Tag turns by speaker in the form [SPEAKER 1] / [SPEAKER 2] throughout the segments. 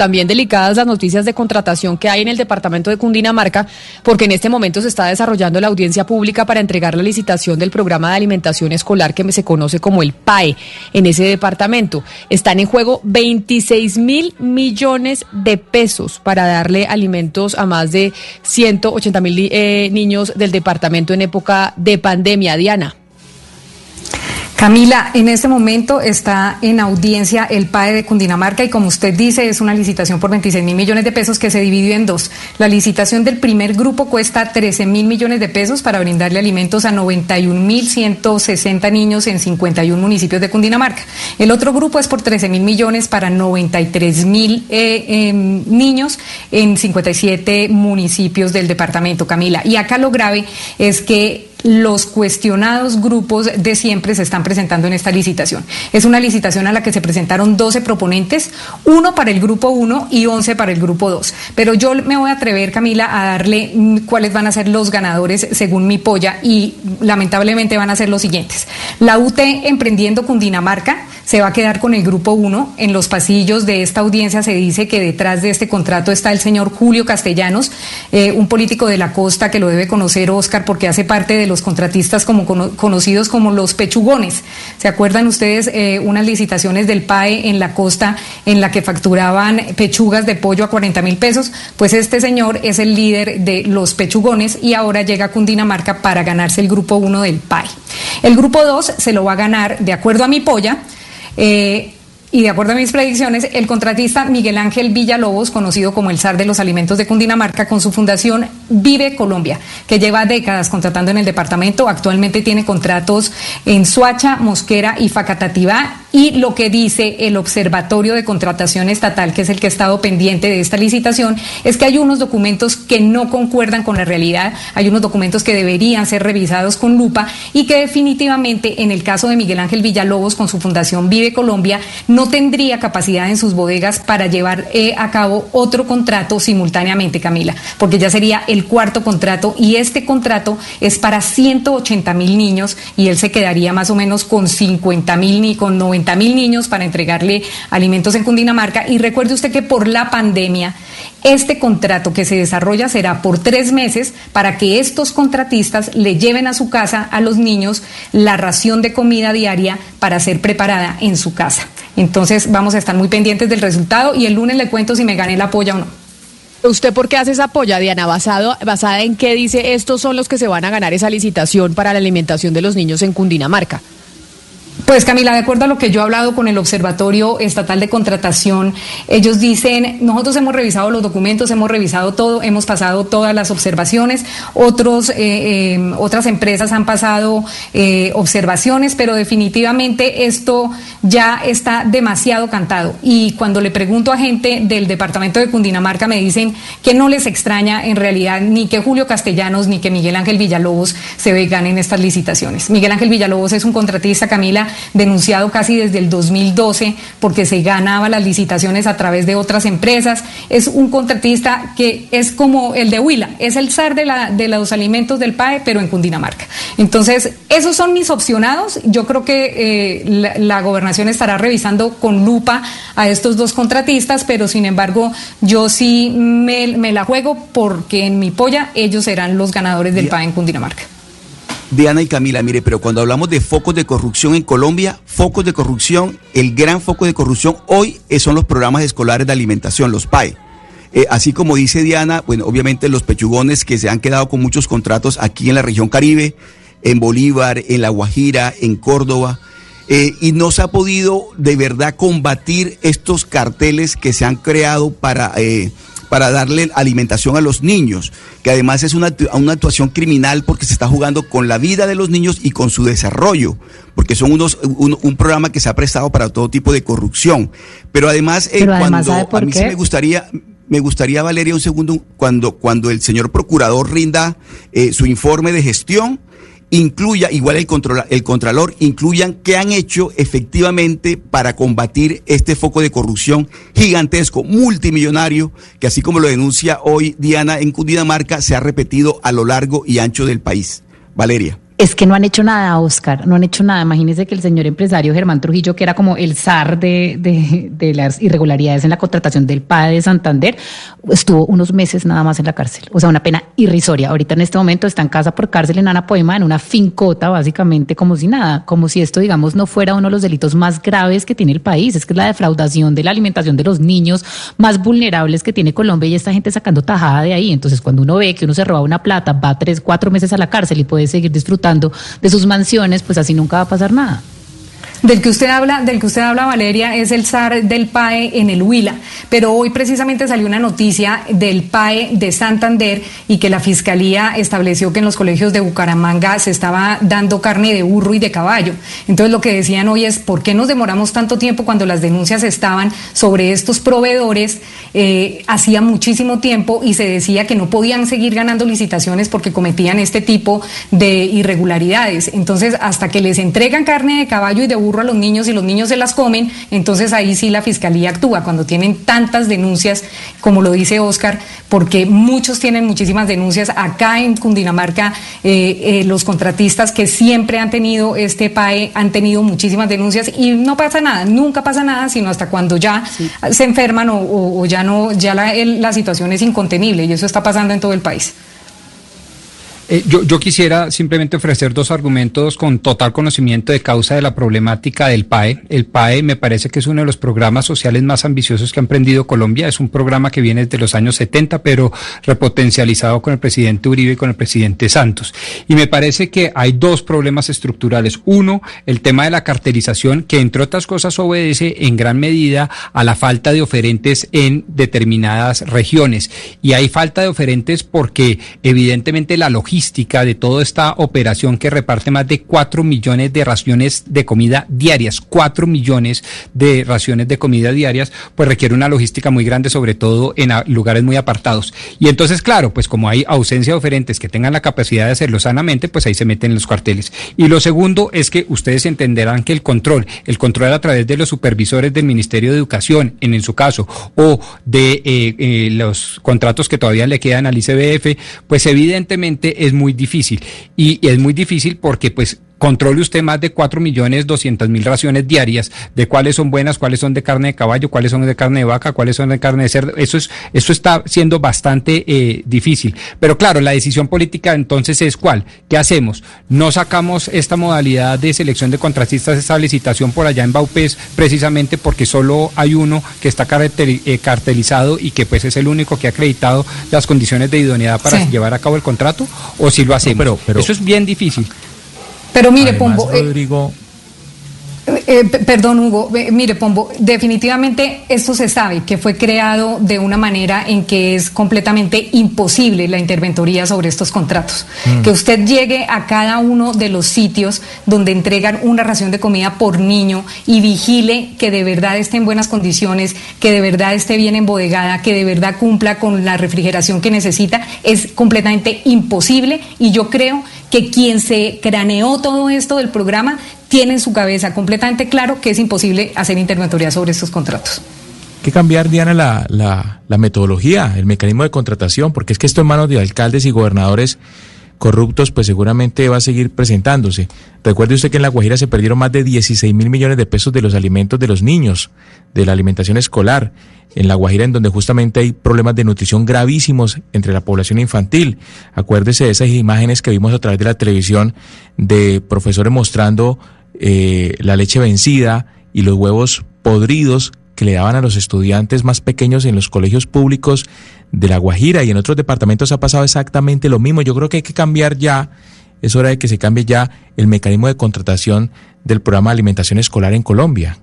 [SPEAKER 1] también delicadas las noticias de contratación que hay en el departamento de Cundinamarca, porque en este momento se está desarrollando la audiencia pública para entregar la licitación del programa de alimentación escolar que se conoce como el PAE en ese departamento. Están en juego 26 mil millones de pesos para darle alimentos a más de 180 mil eh, niños del departamento en época de pandemia. Diana.
[SPEAKER 2] Camila, en este momento está en audiencia el PAE de Cundinamarca y como usted dice es una licitación por 26 mil millones de pesos que se dividió en dos. La licitación del primer grupo cuesta 13 mil millones de pesos para brindarle alimentos a 91 mil 160 niños en 51 municipios de Cundinamarca. El otro grupo es por 13 mil millones para 93 mil eh, em, niños en 57 municipios del departamento, Camila. Y acá lo grave es que los cuestionados grupos de siempre se están presentando en esta licitación. Es una licitación a la que se presentaron 12 proponentes, uno para el grupo 1 y 11 para el grupo 2. Pero yo me voy a atrever, Camila, a darle mm, cuáles van a ser los ganadores según mi polla y lamentablemente van a ser los siguientes. La UT Emprendiendo Cundinamarca se va a quedar con el grupo 1. En los pasillos de esta audiencia se dice que detrás de este contrato está el señor Julio Castellanos, eh, un político de la costa que lo debe conocer Oscar porque hace parte de los contratistas como conocidos como los pechugones. ¿Se acuerdan ustedes eh, unas licitaciones del PAE en la costa en la que facturaban pechugas de pollo a 40 mil pesos? Pues este señor es el líder de los pechugones y ahora llega a Cundinamarca para ganarse el grupo 1 del PAE. El grupo 2 se lo va a ganar, de acuerdo a mi polla, eh, y de acuerdo a mis predicciones, el contratista Miguel Ángel Villalobos, conocido como el zar de los alimentos de Cundinamarca, con su fundación Vive Colombia, que lleva décadas contratando en el departamento, actualmente tiene contratos en Suacha, Mosquera y Facatativá. Y lo que dice el Observatorio de Contratación Estatal, que es el que ha estado pendiente de esta licitación, es que hay unos documentos que no concuerdan con la realidad, hay unos documentos que deberían ser revisados con lupa y que definitivamente en el caso de Miguel Ángel Villalobos con su fundación Vive Colombia, no tendría capacidad en sus bodegas para llevar eh, a cabo otro contrato simultáneamente, Camila, porque ya sería el cuarto contrato y este contrato es para 180 mil niños y él se quedaría más o menos con 50 mil ni con 90 mil niños para entregarle alimentos en Cundinamarca. Y recuerde usted que por la pandemia, este contrato que se desarrolla será por tres meses para que estos contratistas le lleven a su casa a los niños la ración de comida diaria para ser preparada en su casa. Entonces vamos a estar muy pendientes del resultado y el lunes le cuento si me gané la polla o no.
[SPEAKER 1] ¿Usted por qué hace esa polla, Diana? ¿Basado, ¿Basada en qué dice estos son los que se van a ganar esa licitación para la alimentación de los niños en Cundinamarca?
[SPEAKER 2] Pues Camila, de acuerdo a lo que yo he hablado con el Observatorio Estatal de Contratación, ellos dicen, nosotros hemos revisado los documentos, hemos revisado todo, hemos pasado todas las observaciones, otros, eh, em, otras empresas han pasado eh, observaciones, pero definitivamente esto ya está demasiado cantado. Y cuando le pregunto a gente del departamento de Cundinamarca, me dicen que no les extraña en realidad ni que Julio Castellanos ni que Miguel Ángel Villalobos se vean en estas licitaciones. Miguel Ángel Villalobos es un contratista, Camila, denunciado casi desde el 2012 porque se ganaba las licitaciones a través de otras empresas. Es un contratista que es como el de Huila, es el zar de, la, de los alimentos del PAE, pero en Cundinamarca. Entonces, esos son mis opcionados. Yo creo que eh, la, gobernación estará revisando con lupa a estos dos contratistas, pero sin embargo, yo sí me, me la juego porque en mi polla ellos serán los ganadores del PAE en Cundinamarca.
[SPEAKER 3] Diana y Camila, mire, pero cuando hablamos de focos de corrupción en Colombia, focos de corrupción, el gran foco de corrupción hoy son los programas escolares de alimentación, los PAE. Eh, así como dice Diana, bueno, obviamente los pechugones que se han quedado con muchos contratos aquí en la región Caribe, en Bolívar, en La Guajira, en Córdoba, eh, y no se ha podido de verdad combatir estos carteles que se han creado para eh, para darle alimentación a los niños, que además es una, una actuación criminal porque se está jugando con la vida de los niños y con su desarrollo, porque son unos un, programa que se ha prestado para todo tipo de corrupción. Pero además, eh, cuando a mí sí me gustaría me gustaría, Valeria, un segundo, cuando, cuando el señor procurador rinda eh, su informe de gestión, incluya, igual el, control, el Contralor, incluyan qué han hecho efectivamente para combatir este foco de corrupción gigantesco, multimillonario, que así como lo denuncia hoy Diana en Cundinamarca, se ha repetido a lo largo y ancho del país. Valeria.
[SPEAKER 4] Es que no han hecho nada, Oscar, no han hecho nada. Imagínese que el señor empresario Germán Trujillo, que era como el zar de, de, las irregularidades en la contratación del PAE de Santander, estuvo unos meses nada más en la cárcel. O sea, una pena irrisoria. Ahorita en este momento está en casa por cárcel en Ana Poema, en una fincota, básicamente como si nada, como si esto, digamos, no fuera uno de los delitos más graves que tiene el país. Es que es la defraudación de la alimentación de los niños más vulnerables que tiene Colombia y esta gente sacando tajada de ahí. Entonces, cuando uno ve que uno se roba una plata, va tres, cuatro meses a la cárcel y puede seguir disfrutando de sus mansiones, pues así nunca va a pasar nada.
[SPEAKER 2] Del que usted habla, del que usted habla, Valeria, es el SAR del PAE en el Huila. Pero hoy precisamente salió una noticia del PAE de Santander y que la fiscalía estableció que en los colegios de Bucaramanga se estaba dando carne de burro y de caballo. Entonces lo que decían hoy es ¿por qué nos demoramos tanto tiempo cuando las denuncias estaban sobre estos proveedores eh, hacía muchísimo tiempo y se decía que no podían seguir ganando licitaciones porque cometían este tipo de irregularidades? Entonces hasta que les entregan carne de caballo y de burro a los niños y los niños se las comen, entonces ahí sí la fiscalía actúa cuando tienen tantas denuncias, como lo dice Oscar, porque muchos tienen muchísimas denuncias. Acá en Cundinamarca, eh, eh, los contratistas que siempre han tenido este PAE han tenido muchísimas denuncias y no pasa nada, nunca pasa nada, sino hasta cuando ya se enferman o, ya no, ya la, la situación es incontenible y eso está pasando en todo el país.
[SPEAKER 5] Eh, yo, yo, quisiera simplemente ofrecer dos argumentos con total conocimiento de causa de la problemática del PAE. El PAE me parece que es uno de los programas sociales más ambiciosos que ha emprendido Colombia. Es un programa que viene desde los años 70, pero repotencializado con el presidente Uribe y con el presidente Santos. Y me parece que hay dos problemas estructurales. Uno, el tema de la cartelización, que entre otras cosas obedece en gran medida a la falta de oferentes en determinadas regiones. Y hay falta de oferentes porque evidentemente la logística de toda esta operación que reparte más de 4 millones de raciones de comida diarias, 4 millones de raciones de comida diarias, pues requiere una logística muy grande, sobre todo en lugares muy apartados. Y entonces, claro, pues como hay ausencia de oferentes que tengan la capacidad de hacerlo sanamente, pues ahí se meten los cuarteles. Y lo segundo es que ustedes entenderán que el control, el control a través de los supervisores del Ministerio de Educación, en, su caso, o de eh, eh, los contratos que todavía le quedan al ICBF, pues evidentemente es muy difícil. Y, y es muy difícil porque pues controle usted más de 4 millones 200 mil raciones diarias de cuáles son buenas, cuáles son de carne de caballo, cuáles son de carne de vaca, cuáles son de carne de cerdo. Eso, es, eso está siendo bastante eh, difícil. Pero claro, la decisión política entonces es cuál. ¿Qué hacemos? No sacamos esta modalidad de selección de contratistas, esta licitación por allá en Baupés, precisamente porque solo hay uno que está eh, cartelizado y que pues es el único que ha acreditado las condiciones de idoneidad para llevar a cabo el contrato, o si lo hacemos. pero, pero, eso es bien difícil.
[SPEAKER 2] Pero mire, Pombo. Eh, Rodrigo, eh, perdón, Hugo. mire, Pombo, definitivamente esto se sabe que fue creado de una manera en que es completamente imposible la interventoría sobre estos contratos. Mm. Que usted llegue a cada uno de los sitios donde entregan una ración de comida por niño y vigile que de verdad esté en buenas condiciones, que de verdad esté bien embodegada, que de verdad cumpla con la refrigeración que necesita, es completamente imposible y yo creo que quien se craneó todo esto del programa tiene en su cabeza completamente claro que es imposible hacer interventoría sobre estos contratos.
[SPEAKER 6] Hay que cambiar, Diana, la, la, metodología, el mecanismo de contratación, porque es que esto en manos de alcaldes y gobernadores corruptos, pues seguramente va a seguir presentándose. Recuerde usted que en La Guajira se perdieron más de 16 mil millones de pesos de los alimentos de los niños, de la alimentación escolar en La Guajira, en donde justamente hay problemas de nutrición gravísimos entre la población infantil. Acuérdese de esas imágenes que vimos a través de la televisión de profesores mostrando eh, la leche vencida y los huevos podridos que le daban a los estudiantes más pequeños en los colegios públicos de La Guajira y en otros departamentos ha pasado exactamente lo mismo. Yo creo que hay que cambiar ya, es hora de que se cambie ya el mecanismo de contratación del programa de alimentación escolar en Colombia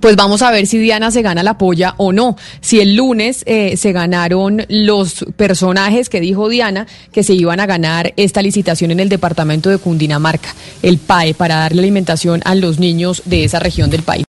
[SPEAKER 1] pues vamos a ver si Diana se gana la polla o no. Si el lunes eh, se ganaron los personajes que dijo Diana que se iban a ganar esta licitación en el departamento de Cundinamarca, el PAE, para darle alimentación a los niños de esa región del país.